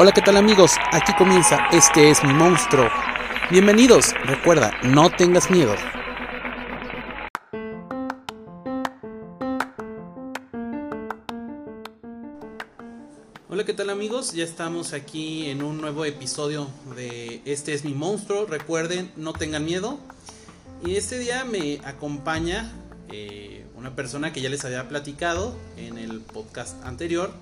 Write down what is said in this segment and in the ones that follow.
Hola, ¿qué tal amigos? Aquí comienza Este es mi monstruo. Bienvenidos, recuerda, no tengas miedo. Hola, ¿qué tal amigos? Ya estamos aquí en un nuevo episodio de Este es mi monstruo. Recuerden, no tengan miedo. Y este día me acompaña eh, una persona que ya les había platicado en el podcast anterior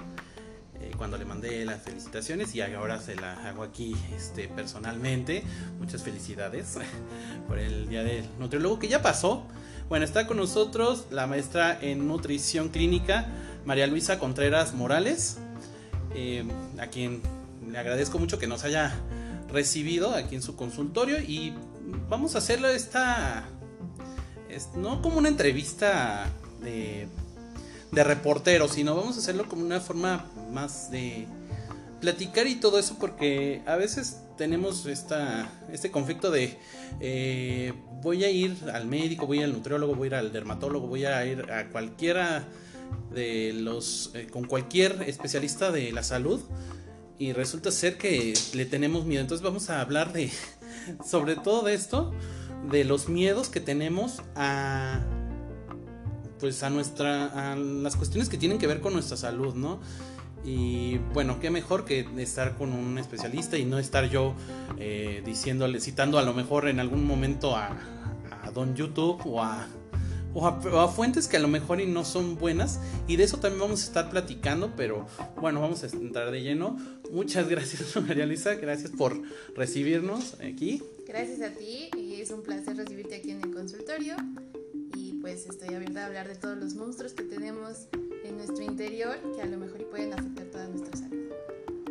eh, cuando le mandé las felicitaciones y ahora se las hago aquí este, personalmente. Muchas felicidades por el día del nutriólogo que ya pasó. Bueno, está con nosotros la maestra en nutrición clínica, María Luisa Contreras Morales, eh, a quien le agradezco mucho que nos haya recibido aquí en su consultorio y vamos a hacerlo esta, no como una entrevista de de reportero, sino vamos a hacerlo como una forma más de platicar y todo eso porque a veces tenemos esta, este conflicto de eh, voy a ir al médico, voy al nutriólogo, voy a ir al dermatólogo, voy a ir a cualquiera de los, eh, con cualquier especialista de la salud y resulta ser que le tenemos miedo. Entonces vamos a hablar de, sobre todo de esto, de los miedos que tenemos a pues a nuestra a las cuestiones que tienen que ver con nuestra salud, ¿no? Y bueno, qué mejor que estar con un especialista y no estar yo eh, diciéndole, citando a lo mejor en algún momento a, Don YouTube o a, o a, fuentes que a lo mejor y no son buenas. Y de eso también vamos a estar platicando, pero bueno, vamos a entrar de lleno. Muchas gracias, María Luisa, gracias por recibirnos aquí. Gracias a ti y es un placer recibirte aquí en el consultorio pues estoy abierta a hablar de todos los monstruos que tenemos en nuestro interior que a lo mejor pueden afectar toda nuestra salud.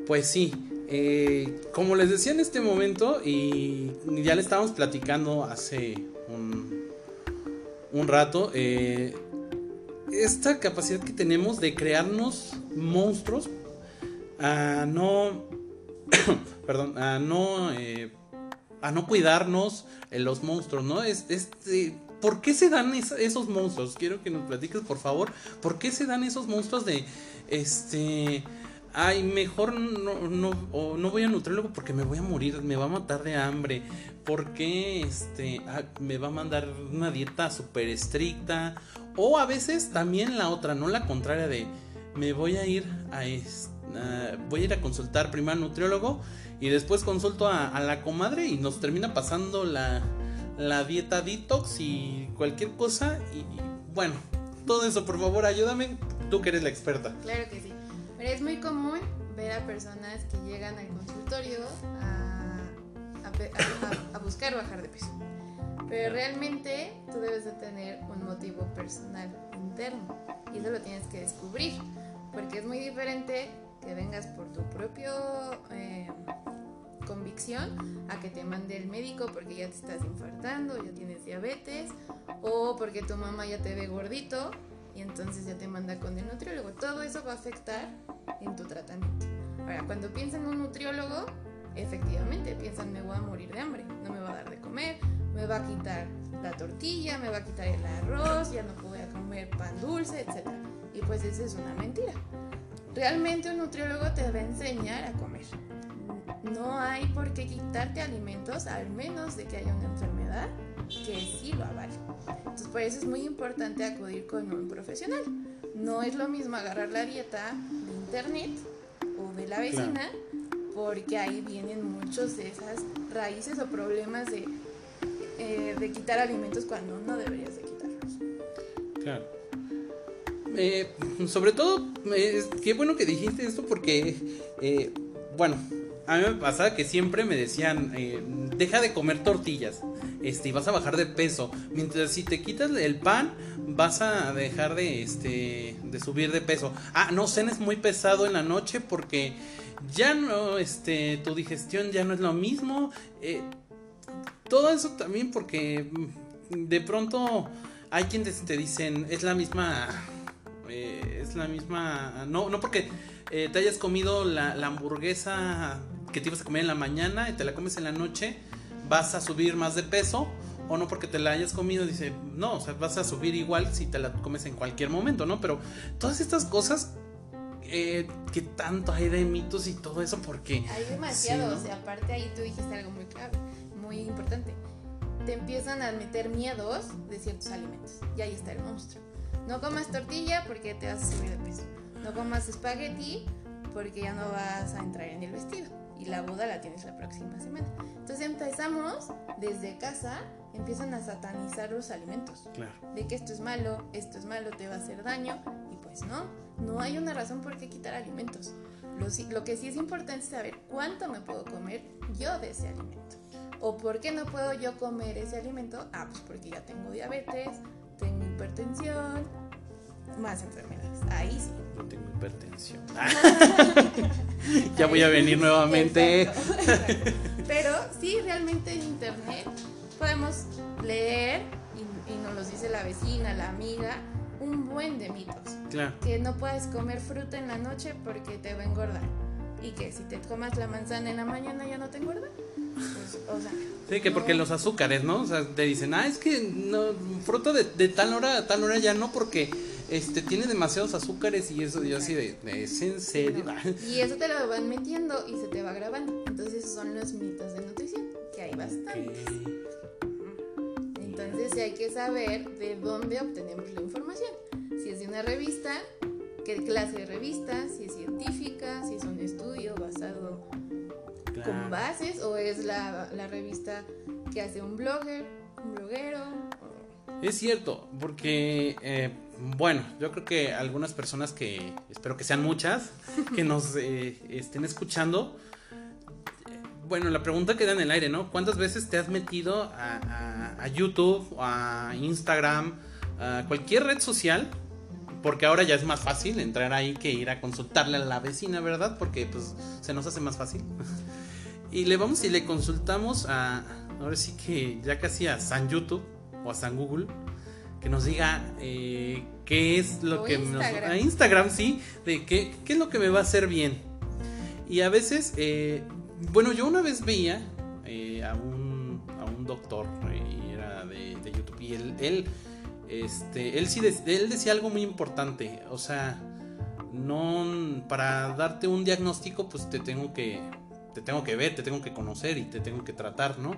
Pues sí, eh, como les decía en este momento y ya le estábamos platicando hace un, un rato, eh, esta capacidad que tenemos de crearnos monstruos a no, perdón, a no, eh, a no cuidarnos los monstruos, ¿no? Es, este ¿Por qué se dan esos monstruos? Quiero que nos platiques, por favor. ¿Por qué se dan esos monstruos de, este, ay, mejor no, no, no voy a nutriólogo porque me voy a morir, me va a matar de hambre? ¿Por qué, este, ah, me va a mandar una dieta súper estricta? O a veces también la otra, no la contraria de, me voy a ir a, voy a ir a consultar primero al nutriólogo y después consulto a la comadre y nos termina pasando la la dieta detox y cualquier cosa. Y, bueno, todo eso, por favor, ayúdame, tú que eres la experta. Claro que sí. Pero es muy común ver a personas que llegan al consultorio a, a, buscar bajar de peso. Pero realmente tú debes de tener un motivo personal interno y eso lo tienes que descubrir porque es muy diferente que vengas por tu propio eh, convicción a que te mande el médico porque ya te estás infartando, ya tienes diabetes o porque tu mamá ya te ve gordito y entonces ya te manda con el nutriólogo. Todo eso va a afectar en tu tratamiento. Ahora, cuando piensan en un nutriólogo, efectivamente piensan me voy a morir de hambre, no me va a dar de comer, me va a quitar la tortilla, me va a quitar el arroz, ya no voy a comer pan dulce, etc. Y pues esa es una mentira. Realmente un nutriólogo te va a enseñar a comer no hay por qué quitarte alimentos al menos de que haya una enfermedad que sí lo avale. Entonces por eso es muy importante acudir con un profesional. No es lo mismo agarrar la dieta de internet o de la vecina porque ahí vienen muchos de esas raíces o problemas de, eh, de quitar alimentos cuando no deberías de quitarlos. Claro. Eh, sobre todo, eh, qué bueno que dijiste esto porque, bueno, a mí me pasaba que siempre me decían, eh, deja de comer tortillas, este, y vas a bajar de peso. Mientras si te quitas el pan, vas a dejar de, este, de subir de peso. Ah, no, cenes muy pesado en la noche porque ya no, este, tu digestión ya no es lo mismo. Eh, todo eso también porque mm, de pronto hay quienes te dicen, es la misma, eh, es la misma, no, no porque te hayas comido la, la hamburguesa que te ibas a comer en la mañana y te la comes en la noche, vas a subir más de peso o no porque te la hayas comido, dice, no, o sea, vas a subir igual si te la comes en cualquier momento, ¿no? Pero todas estas cosas eh, qué tanto hay de mitos y todo eso, porque... Hay demasiados, y aparte ahí tú dijiste algo muy clave, muy importante. Te empiezan a meter miedos de ciertos alimentos, y ahí está el monstruo. No comas tortilla porque te vas a subir de peso. No comas espagueti porque ya no vas a entrar en el vestido. Y la boda la tienes la próxima semana. Entonces empezamos desde casa, empiezan a satanizar los alimentos. Claro. De que esto es malo, esto es malo, te va a hacer daño. Y pues no, no hay una razón por qué quitar alimentos. Lo, lo que sí es importante es saber cuánto me puedo comer yo de ese alimento. ¿O por qué no puedo yo comer ese alimento? Ah, pues porque ya tengo diabetes, tengo hipertensión, más enfermedades. Ahí sí. Yo tengo hipertensión. ya voy a venir nuevamente. Pero sí, realmente en internet podemos leer, y, y, nos lo dice la vecina, la amiga, un buen de mitos. Claro. Que no puedes comer fruta en la noche porque te va a engordar. Y que si te comas la manzana en la mañana ya no te engorda. Pues, o sea, sí, que porque los azúcares, ¿no? O sea, te dicen, ah, es que no, fruta de, de tal hora a tal hora ya no porque este tiene demasiados azúcares y eso yo así de, ¿es en serio? Y eso te lo van metiendo y se te va grabando. Entonces esos son los mitos de nutrición, que hay bastantes. Entonces sí hay que saber de dónde obtenemos la información. Si es de una revista, qué clase de revista, si es científica, si es un estudio basado claro. con bases o es la, la, revista que hace un blogger, un bloguero. Es cierto, porque, eh, bueno, yo creo que algunas personas que, espero que sean muchas, que nos eh, estén escuchando, bueno, la pregunta queda en el aire, ¿no? ¿Cuántas veces te has metido a, a, a YouTube, a Instagram, a cualquier red social? Porque ahora ya es más fácil entrar ahí que ir a consultarle a la vecina, ¿verdad? Porque pues se nos hace más fácil. y le vamos y le consultamos a, ahora sí que ya casi a San YouTube o a San Google, que nos diga eh, qué es lo O que Instagram. nos... A Instagram, sí, de qué, qué es lo que me va a hacer bien. Y a veces, eh, bueno, yo una vez veía eh, a, un, a un doctor, y era de, de YouTube, y él, él, este, él sí de- él decía algo muy importante, o sea, no, para darte un diagnóstico, pues te tengo que, te tengo que ver, te tengo que conocer y te tengo que tratar, ¿no?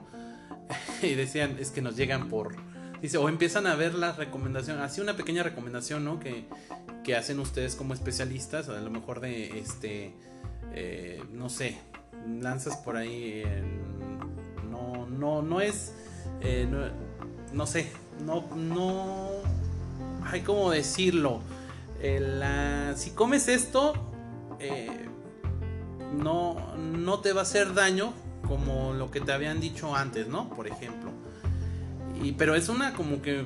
y decían, es que nos llegan por, dice, o empiezan a ver las recomendaciones, así una pequeña recomendación, ¿no? Que, que hacen ustedes como especialistas, a lo mejor de, este, eh, no sé, lanzas por ahí, no, no, no es, eh, no, sé, no, no, hay como decirlo, Eh, si comes esto, no, no te va a hacer daño como lo que te habían dicho antes, ¿no? Por ejemplo. Y, pero es una como que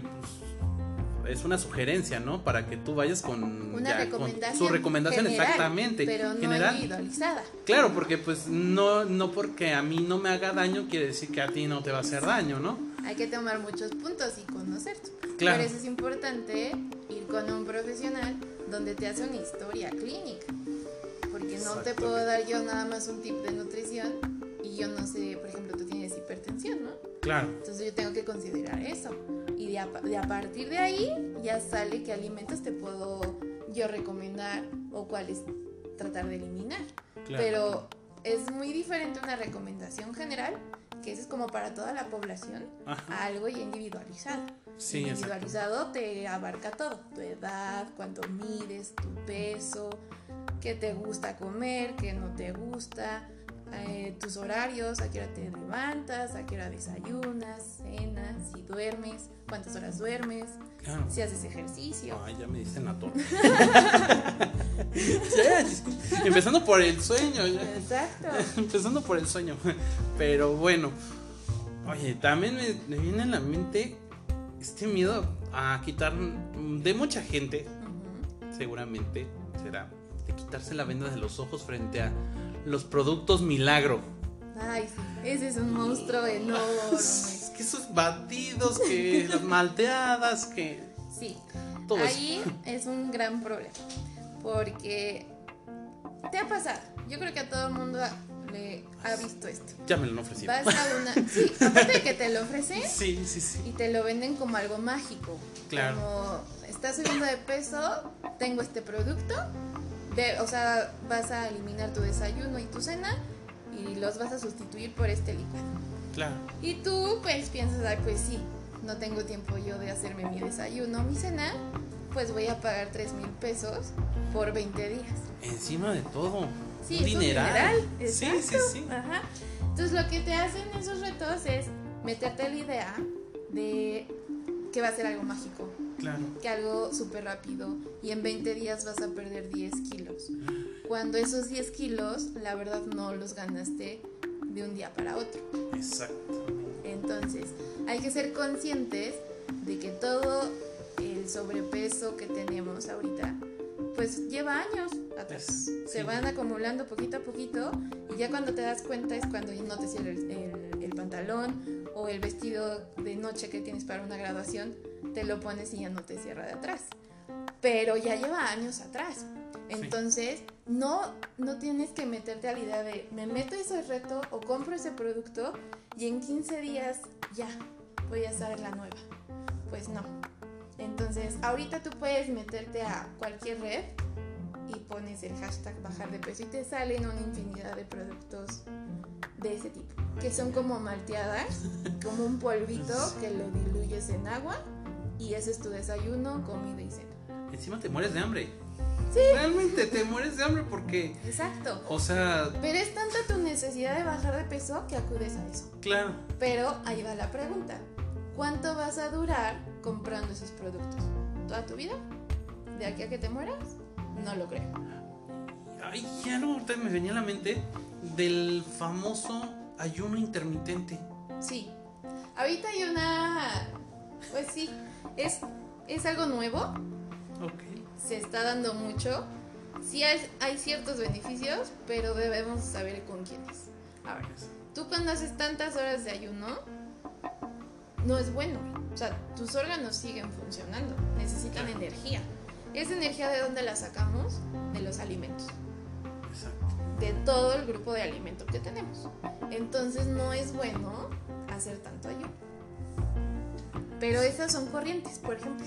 pues, es una sugerencia, ¿no? Para que tú vayas con, Una ya, con recomendación. su recomendación general, exactamente. Pero no general. individualizada. Claro, porque pues no, no porque a mí no me haga daño quiere decir que a ti no te va a hacer daño, ¿no? Hay que tomar muchos puntos y conocer. Claro. Por eso es importante ir con un profesional donde te hace una historia clínica. Porque no te puedo dar yo nada más un tip de nutrición y yo no sé, por ejemplo, tú tienes hipertensión, ¿no? Claro. Entonces yo tengo que considerar eso. Y de a, de a partir de ahí ya sale qué alimentos te puedo yo recomendar o cuáles tratar de eliminar. Claro. Pero es muy diferente una recomendación general, que eso es como para toda la población, Ajá. a algo ya individualizado. Sí, exacto. individualizado te abarca todo, tu edad, cuánto mides, tu peso, qué te gusta comer, qué no te gusta, eh, tus horarios, a qué hora te levantas, a qué hora desayunas, cenas, si duermes, cuántas horas duermes, Claro. si haces ejercicio. Ay, ya me diste en la torre. Ya, empezando por el sueño. ya. Exacto. Empezando por el sueño. Pero bueno. Oye, también me, me viene a la mente este miedo a quitar de mucha gente, seguramente será, de quitarse la venda de los ojos frente a los productos milagro. Ay, ese es un monstruo enorme. Es que esos batidos, que las malteadas, que Sí, todo eso. ahí es un gran problema. Porque te ha pasado. Yo creo que a todo el mundo le ha visto esto. Ya me lo han ofrecido. Vas a una. Sí, aparte de que te lo ofrecen Sí, sí, sí. y te lo venden como algo mágico. Claro. Como estás subiendo de peso, tengo este producto de- o sea, vas a eliminar tu desayuno y tu cena y los vas a sustituir por este licuado. Claro. Y tú pues piensas, "Ay, pues sí, no tengo tiempo yo de hacerme mi desayuno, mi cena, pues voy a pagar 3 mil pesos por 20 días. Encima de todo. Sí, un dineral. dineral, Sí, sí, sí. Ajá. Entonces lo que te hacen esos retos es meterte la idea de que va a ser algo mágico, Claro. que algo súper rápido y en 20 días vas a perder 10 kilos. Cuando esos 10 kilos, la verdad no los ganaste de un día para otro. Exacto. Entonces, hay que ser conscientes de que todo el sobrepeso que tenemos ahorita, pues lleva años atrás. Se van acumulando poquito a poquito y ya cuando te das cuenta es cuando no te cierra el, el- el pantalón o el vestido de noche que tienes para una graduación, te lo pones y ya no te cierra de atrás. Pero ya lleva años atrás. Entonces, no, no tienes que meterte a la idea de me meto ese reto o compro ese producto y en 15 días ya voy a estar la nueva. Pues no. Entonces, ahorita tú puedes meterte a cualquier red y pones el hashtag bajar de peso y te salen una infinidad de productos de ese tipo, que son como malteadas, como un polvito que lo diluyes en agua y ese es tu desayuno, comida y cena. Encima te mueres de hambre. Sí. Realmente te mueres de hambre porque, Exacto. o sea, Pero es tanta tu necesidad de bajar de peso que acudes a eso. claro. Pero ahí va la pregunta. ¿Cuánto vas a durar comprando esos productos? ¿Toda tu vida? ¿De aquí a que te mueras? No lo creo. Ay, ya no, ahorita me venía a la mente del famoso ayuno intermitente. Sí. Ahorita hay una... Pues sí, es, es algo nuevo. Ok. Se está dando mucho. Sí hay, hay ciertos beneficios, pero debemos saber con quiénes. Ahora, tú cuando haces tantas horas de ayuno, no es bueno. O sea, tus órganos siguen funcionando, necesitan Claro. energía. ¿Esa energía de dónde la sacamos? De los alimentos, Exacto. de todo el grupo de alimentos que tenemos. Entonces no es bueno hacer tanto ayuno. Pero esas son corrientes, por ejemplo.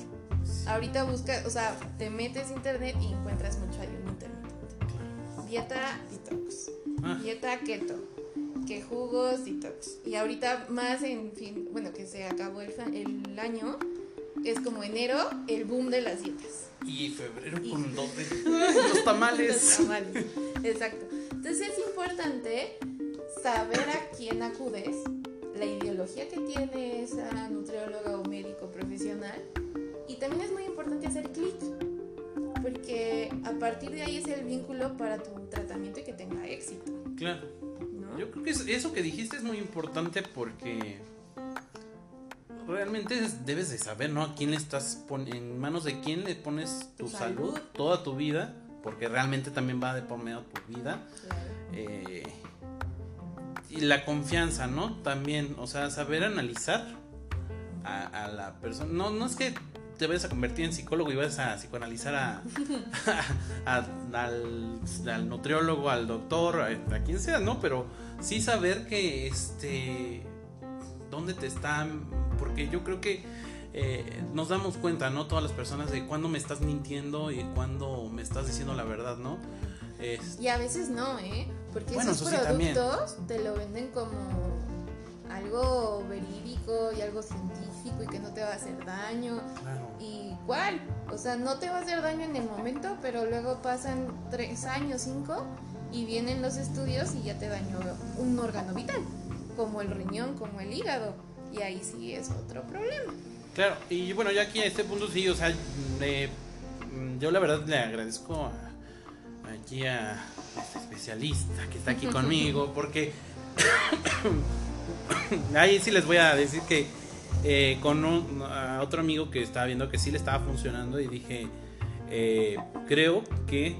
Ahorita busca, o sea, te metes internet y encuentras mucho ayuno intermitente. Dieta detox, Ah, dieta keto, que jugos detox. Y ahorita más en fin, bueno, que se acabó el, año, es como enero, el boom de las dietas. y febrero Y- con dos de los Los tamales. tamales. Exacto. Entonces es importante saber a quién acudes, la ideología que tiene esa nutrióloga o médico profesional. Y también es muy importante hacer clic, porque a partir de ahí es el vínculo para tu tratamiento y que tenga éxito. Claro. ¿no? Yo creo que es- eso que dijiste es muy importante porque realmente es- debes de saber, ¿no? A quién le estás en manos de quién le pones tu, Tu salud, salud. toda tu vida, porque realmente también va de por medio tu vida. Claro. Eh, y la confianza, ¿no? También, o sea, saber analizar a, a la persona. No, no es que te vayas a convertir en psicólogo y vayas a psicoanalizar a, a- al, al nutriólogo, al doctor, a, a quien sea, ¿no? Pero sí saber que, este, dónde te están, porque yo creo que eh, nos damos cuenta, ¿no? Todas las personas de cuándo me estás mintiendo y cuándo me estás diciendo la verdad, ¿no? Es- Y a veces no, ¿eh? Porque Bueno, esos sí, productos te lo venden como algo verídico y algo científico y que no te va a hacer daño. claro. ¿Y cuál? O sea, no te va a hacer daño en el momento, pero luego pasan tres años, cinco, y vienen los estudios y ya te dañó un órgano vital, como el riñón, como el hígado. Y ahí sí es otro problema. Claro, y bueno, ya aquí a este punto sí, o sea, eh, yo la verdad le agradezco a- aquí a este especialista que está aquí conmigo, porque ahí sí les voy a decir que eh, con otro amigo que estaba viendo que sí le estaba funcionando y dije, eh, creo que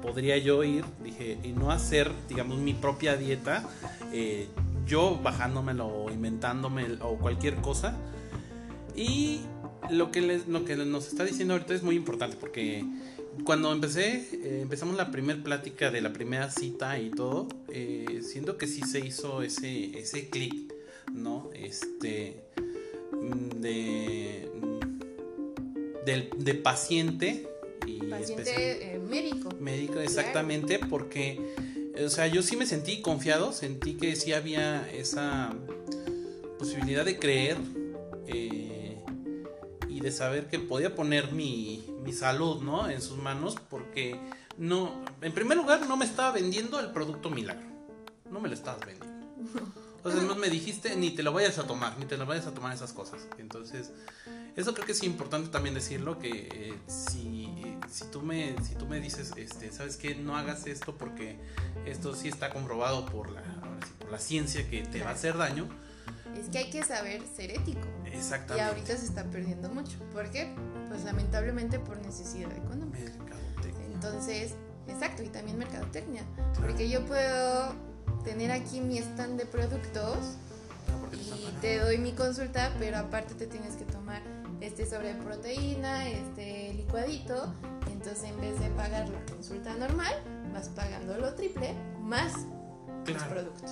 podría yo ir, dije, y no hacer, digamos, mi propia dieta, eh, yo bajándomelo o inventándome o cualquier cosa. Y lo que, lo que nos está diciendo ahorita es muy importante porque cuando empecé, empezamos la primera plática de la primera cita y todo, siento que sí se hizo ese, ese clic, ¿no? Este, mm, de, mm, del- de paciente y Paciente eh, médico. médico exactamente porque o sea yo sí me sentí confiado sentí que sí había esa posibilidad de creer eh, y de saber que podía poner mi, mi salud no en sus manos porque no en primer lugar no me estaba vendiendo el producto milagro no me lo estabas vendiendo sea, no me dijiste ni te lo vayas a tomar ni te lo vayas a tomar esas cosas entonces eso creo que es importante también decirlo que eh, si, si tú me si tú me dices este sabes que no hagas esto porque esto sí está comprobado por la por la ciencia que te va a hacer daño Es que hay que saber ser ético. Y exactamente ahorita se está perdiendo mucho. ¿Por qué? Pues lamentablemente por necesidad económica. Mercadotecnia. Entonces, exacto, y también mercadotecnia. Porque yo puedo tener aquí mi stand de productos No, están y te doy mi consulta, pero aparte te tienes que tomar este sobre proteína, este licuadito. Entonces, en vez de pagar la consulta normal, vas pagando lo triple más los Claro. productos.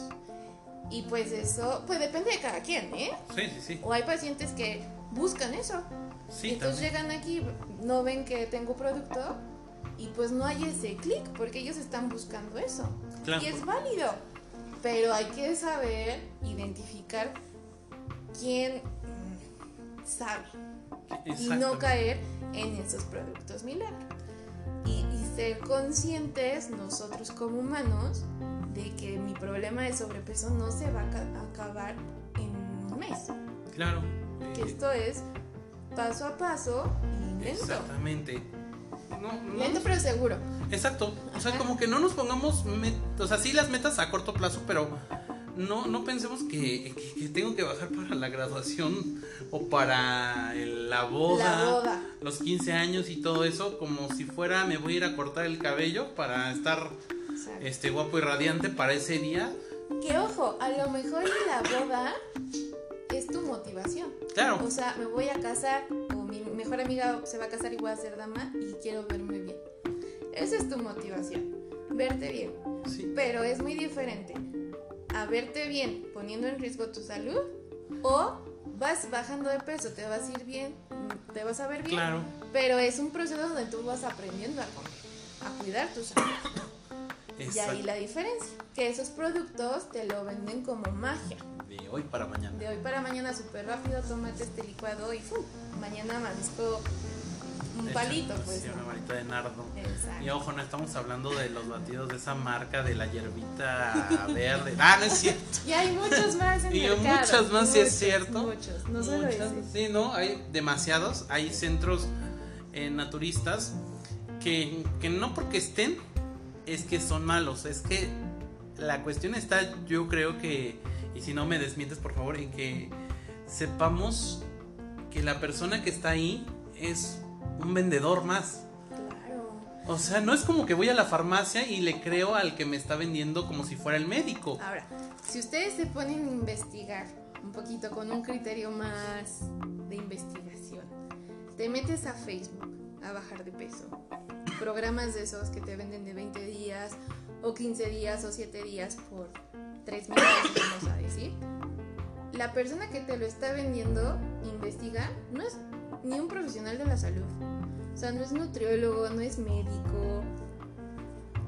Y pues eso, pues depende de cada quien, ¿eh? sí sí sí O hay pacientes que buscan eso. sí entonces también. llegan aquí, no ven que tengo producto y pues no hay ese clic porque ellos están buscando eso. Claro. Y es válido. Pero hay que saber identificar quién sabe y no caer en esos productos milagro. Y, y ser conscientes nosotros como humanos de que mi problema de sobrepeso no se va a ca- a acabar en un mes. claro Que eh, esto es paso a paso y lento. exactamente no, no Lento pero seguro. Exacto. O sea, Ajá. como que no nos pongamos, o sea, sí las metas a corto plazo, pero no, no pensemos que, que- que tengo que bajar para la graduación o para el- la boda, La boda. los 15 años y todo eso, como si fuera me voy a ir a cortar el cabello para estar Exacto. este guapo y radiante para ese día. Que ojo, a lo mejor la boda es tu motivación. Claro, O sea, me voy a casar o mi mejor amiga se va a casar y voy a ser dama y quiero verme bien. Esa es tu motivación, verte bien. sí, Pero es muy diferente a verte bien poniendo en riesgo tu salud o vas bajando de peso, te vas a ir bien, te vas a ver bien. claro. Pero es un proceso donde tú vas aprendiendo a comer, a cuidar tu salud. Y ahí la diferencia, que esos productos te lo venden como magia. De hoy para mañana. De hoy para mañana súper rápido, tómate este licuado y ¡fum! mañana amanezco un palito, pues. sí, una ¿no? varita de nardo. Y Exacto. ojo, no estamos hablando de los batidos de esa marca de la hierbita verde. Ah, no es cierto. Y hay muchos más en Y el mercado. muchas más, sí es cierto. Muchos, no solo. Sí, no, hay demasiados. Hay centros eh, naturistas que, que no porque estén es que son malos. Es que la cuestión está, yo creo que, y si no me desmientes por favor, en que sepamos que la persona que está ahí es un vendedor más. Claro. O sea, no es como que voy a la farmacia y le creo al que me está vendiendo como si fuera el médico. Ahora, si ustedes se ponen a investigar un poquito con un criterio más de investigación, te metes a Facebook a bajar de peso, programas de esos que te venden de 20 días o 15 días o 7 días por 3 mil pesos, vamos a decir. La persona que te lo está vendiendo investiga, no es ni un profesional de la salud. O sea, no es nutriólogo, no es médico,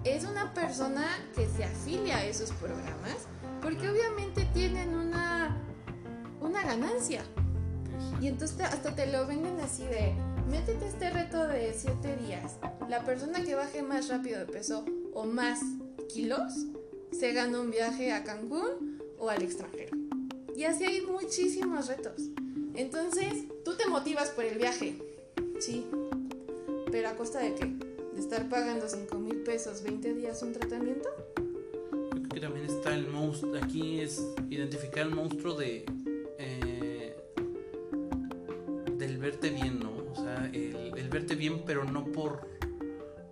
es una persona que se afilia a esos programas porque obviamente tienen una, una ganancia. Y entonces hasta te lo venden así de, métete este reto de 7 días. La persona que baje más rápido de peso o más kilos se gana un viaje a Cancún o al extranjero. Y así hay muchísimos retos. Entonces, tú te motivas por el viaje, sí. Pero a costa de qué? ¿De estar pagando 5 mil pesos 20 días un tratamiento? Creo que también está el monstruo. Aquí es identificar el monstruo de. eh, del verte bien, ¿no? O sea, el, el verte bien, pero no por.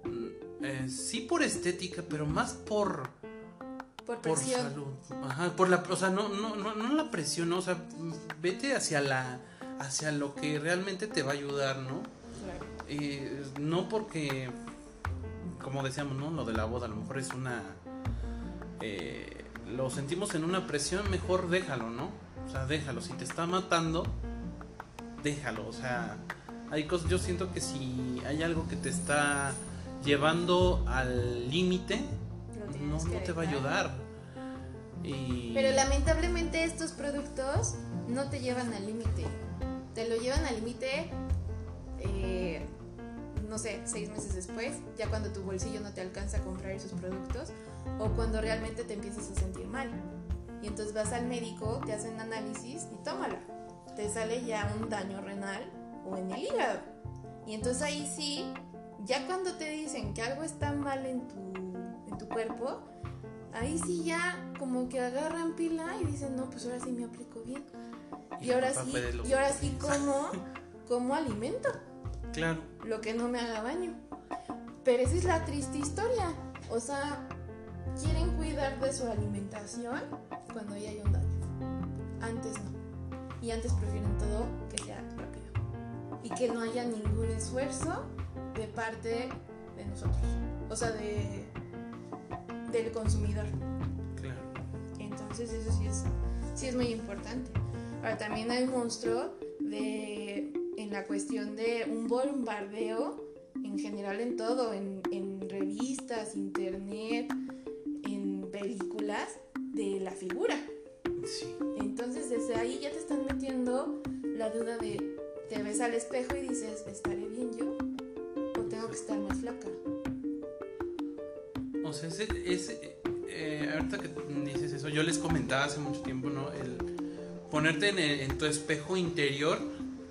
mm, eh, sí por estética, pero más por. Por Por salud. Ajá, por la. O sea, no, no, no, no la presión. O sea, vete hacia la. hacia lo que realmente te va a ayudar, ¿no? Claro. Eh, no porque, como decíamos, ¿no? Lo de la boda a lo mejor es una... eh, lo sentimos en una presión, mejor déjalo, ¿no? O sea, déjalo. Si te está matando, déjalo. O sea, Hay cosas, yo siento que si hay algo que te está llevando al límite, no, no te va a ayudar. Y... Pero lamentablemente estos productos no te llevan al límite. Te lo llevan al límite, eh, no sé, seis meses después, ya cuando tu bolsillo no te alcanza a comprar esos productos o cuando realmente te empiezas a sentir mal. Y entonces vas al médico, te hacen análisis y tómala. Te sale ya un daño renal o en el hígado. Y entonces ahí sí, ya cuando te dicen que algo está mal en tu, en tu cuerpo, ahí sí ya como que agarran pila y dicen, no, pues ahora sí me aplico bien. Y, ahora sí, y ahora sí como, como alimento. Claro. Lo que no me haga daño. Pero esa es la triste historia. O sea, quieren cuidar de su alimentación cuando ya hay un daño. Antes no. Y antes prefieren todo que sea rápido. Y que no haya ningún esfuerzo de parte de nosotros. O sea, de del consumidor. Claro. Entonces eso sí es, sí es muy importante. Ahora también hay un monstruo de, en la cuestión de un bombardeo en general en todo, en, en revistas, internet, en películas, de la figura. Sí. Entonces desde ahí ya te están metiendo la duda de, te ves al espejo y dices, ¿estaré bien yo? ¿O tengo que estar más flaca? O sea, ese, ese eh, ahorita que dices eso, yo les comentaba hace mucho tiempo, ¿no? El ponerte en, el- en tu espejo interior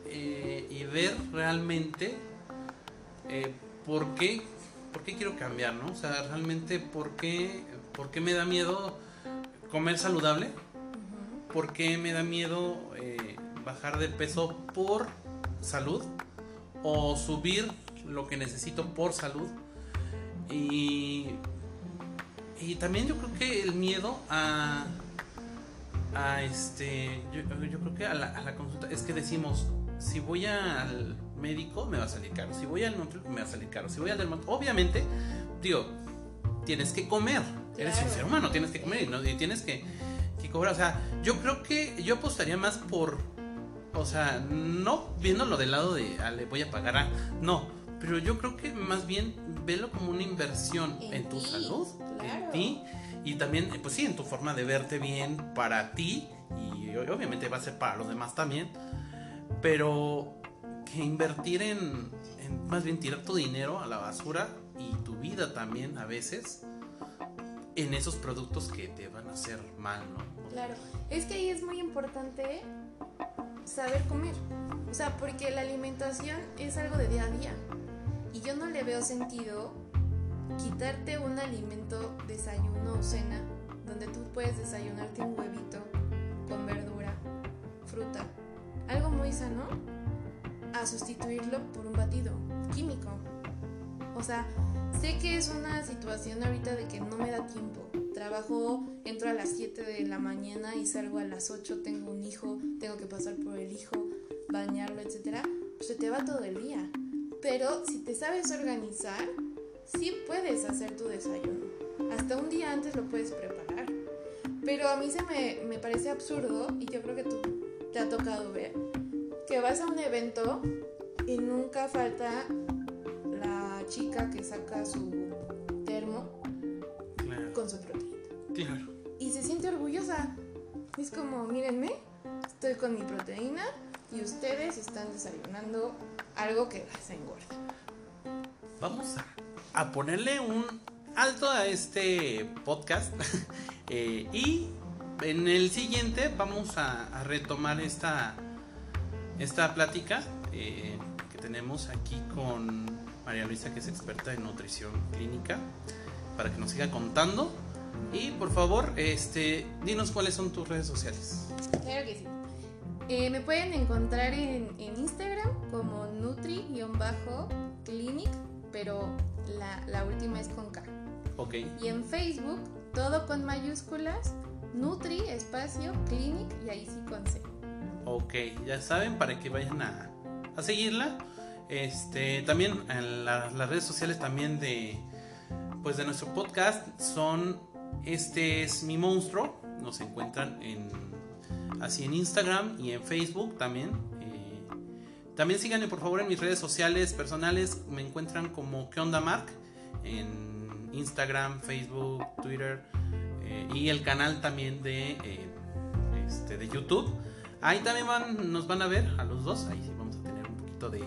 eh, y ver realmente eh, por qué, por qué quiero cambiar, ¿no? O sea, realmente por qué, por qué me da miedo comer saludable, por qué me da miedo eh, bajar de peso por salud o subir lo que necesito por salud. Y, y también yo creo que el miedo a, a este, yo, yo creo que a la, a la consulta es que decimos, si voy al médico me va a salir caro, si voy al nutriólogo me va a salir caro, si voy al dermatólogo, obviamente, digo, tienes que comer, eres un ser humano, tienes que comer y, no- y tienes que, que cobrar, o sea, yo creo que yo apostaría más por, o sea, no viéndolo del lado de, ah, le voy a pagar a, no, pero yo creo que más bien velo como una inversión en, En tu salud, claro. en ti y también, eh, pues sí, en tu forma de verte bien para ti y obviamente va a ser para los demás también, pero que invertir en, en más bien tirar tu dinero a la basura y tu vida también a veces en esos productos que te van a hacer mal, ¿no? Claro, es que ahí es muy importante saber comer. O sea, porque la alimentación es algo de día a día. Y yo no le veo sentido quitarte un alimento, desayuno o cena, donde tú puedes desayunarte un huevito con verdura, fruta, algo muy sano, a sustituirlo por un batido químico. O sea, sé que es una situación ahorita de que no me da tiempo. Trabajo, entro a las 7 de la mañana y salgo a las 8, tengo un hijo, tengo que pasar por el hijo, bañarlo, etcétera. Pues se te va todo el día. Pero si te sabes organizar, sí puedes hacer tu desayuno. Hasta un día antes lo puedes preparar. Pero a mí se me, me parece absurdo, y yo creo que tú te ha tocado ver, que vas a un evento y nunca falta la chica que saca su termo Claro, con su proteína. claro. Y se siente orgullosa. Es como, mírenme, estoy con mi proteína y ustedes están desayunando algo que las engorda. Vamos a, a ponerle un alto a este podcast eh, y en el siguiente vamos a, a retomar esta, esta plática eh, que tenemos aquí con María Luisa que es experta en nutrición clínica para que nos siga contando y por favor este dinos cuáles son tus redes sociales Claro que sí. Eh, me pueden encontrar en, en Instagram como Nutri-Clinic, pero la, la última es con K. ok Y en Facebook, todo con mayúsculas, Nutri, espacio, Clinic y ahí sí con C. Ok, ya saben, para que vayan a, a seguirla. Este, también en la- las redes sociales también de pues de nuestro podcast son este es mi monstruo. Nos encuentran en así en Instagram y en Facebook también. eh, También síganme por favor en mis redes sociales personales. Me encuentran como ¿Qué onda Mark? En Instagram, Facebook, Twitter eh, y el canal también de, eh, este, de YouTube. Ahí también van, nos van a ver a los dos. Ahí sí vamos a tener un poquito de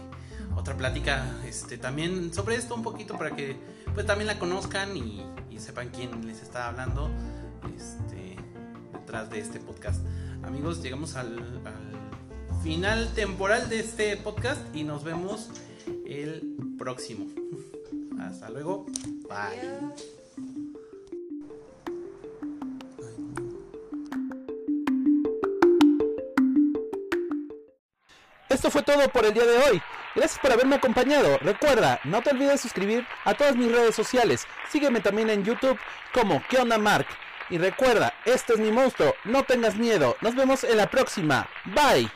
otra plática este, también sobre esto un poquito para que pues también la conozcan y, y sepan quién les está hablando este, detrás de este podcast. Amigos, llegamos al, al final temporal de este podcast y nos vemos el próximo. Hasta luego. Bye. Esto fue todo por el día de hoy. Gracias por haberme acompañado. Recuerda, no te olvides suscribir a todas mis redes sociales. Sígueme también en YouTube como ¿Qué Mark? Y recuerda, este es mi monstruo. No tengas miedo. Nos vemos en la próxima. Bye.